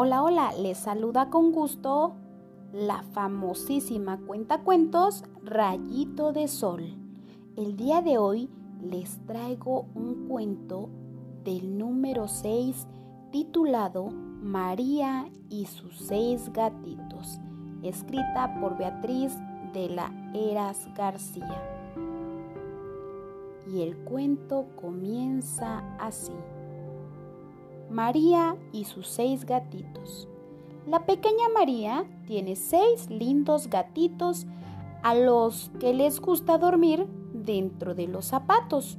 Hola, hola, les saluda con gusto la famosísima cuentacuentos Rayito de Sol. El día de hoy les traigo un cuento del número 6 titulado María y sus seis gatitos, escrita por Beatriz de la Eras García. Y el cuento comienza así. María y sus seis gatitos. La pequeña María tiene seis lindos gatitos a los que les gusta dormir dentro de los zapatos.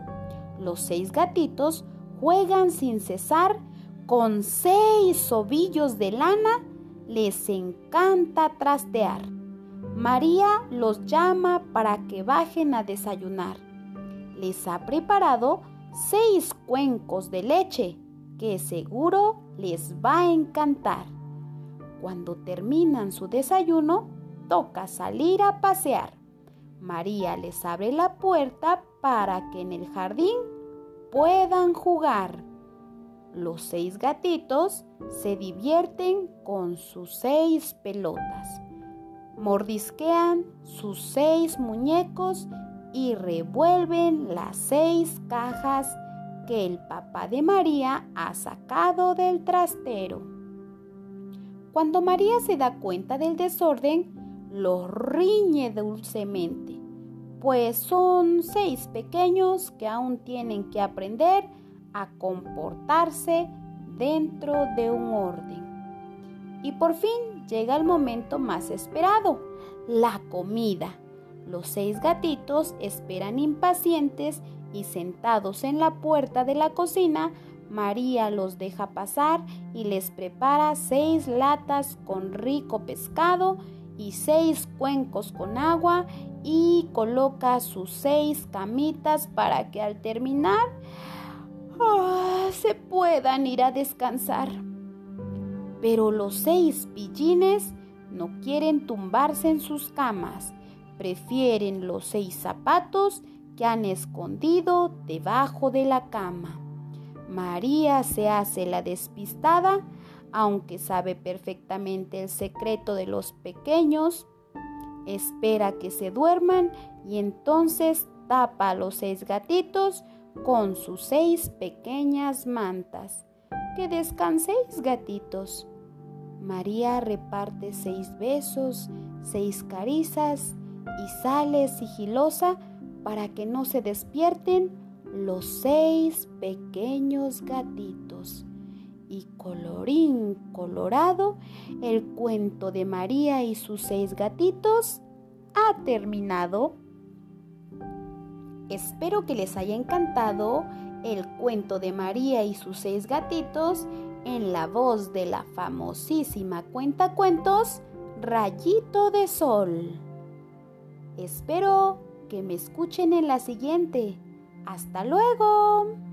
Los seis gatitos juegan sin cesar con seis ovillos de lana. Les encanta trastear. María los llama para que bajen a desayunar. Les ha preparado seis cuencos de leche que seguro les va a encantar. Cuando terminan su desayuno, toca salir a pasear. María les abre la puerta para que en el jardín puedan jugar. Los seis gatitos se divierten con sus seis pelotas. Mordisquean sus seis muñecos y revuelven las seis cajas que el papá de María ha sacado del trastero. Cuando María se da cuenta del desorden, los riñe dulcemente, pues son seis pequeños que aún tienen que aprender a comportarse dentro de un orden. Y por fin llega el momento más esperado, la comida. Los seis gatitos esperan impacientes y sentados en la puerta de la cocina, María los deja pasar y les prepara seis latas con rico pescado y seis cuencos con agua y coloca sus seis camitas para que al terminar ah, se puedan ir a descansar. Pero los seis pillines no quieren tumbarse en sus camas, prefieren los seis zapatos que han escondido debajo de la cama. María se hace la despistada, aunque sabe perfectamente el secreto de los pequeños, espera que se duerman y entonces tapa a los seis gatitos con sus seis pequeñas mantas. Que descanséis, gatitos. María reparte seis besos, seis caricias y sale sigilosa para que no se despierten los seis pequeños gatitos. Y colorín colorado, el cuento de María y sus seis gatitos ha terminado. Espero que les haya encantado el cuento de María y sus seis gatitos en la voz de la famosísima cuenta cuentos Rayito de Sol. Espero que me escuchen en la siguiente. Hasta luego.